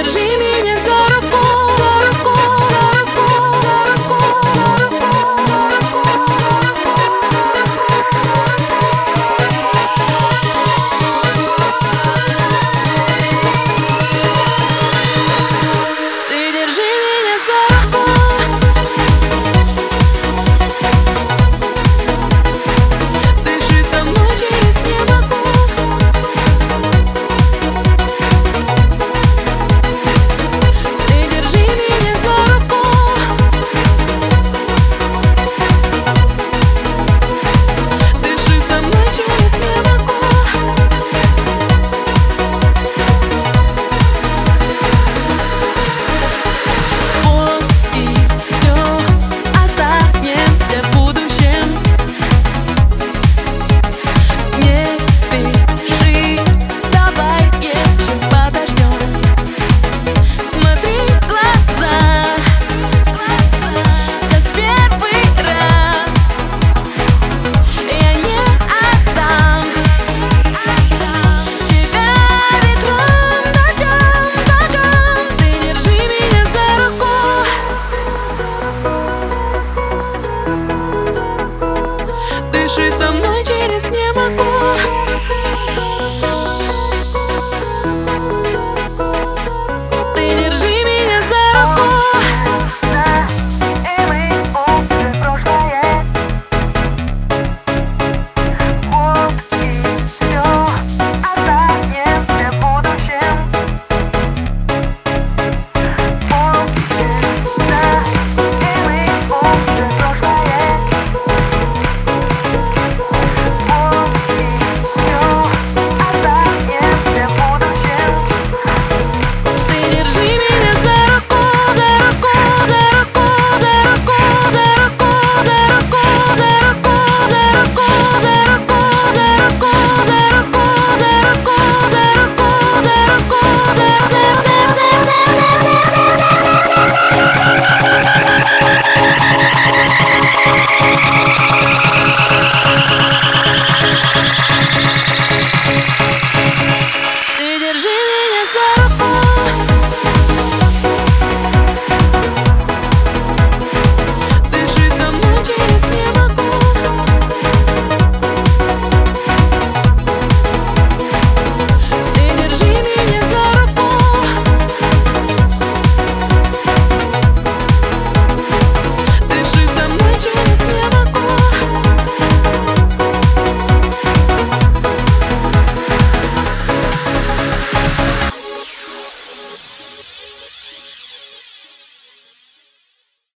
energia.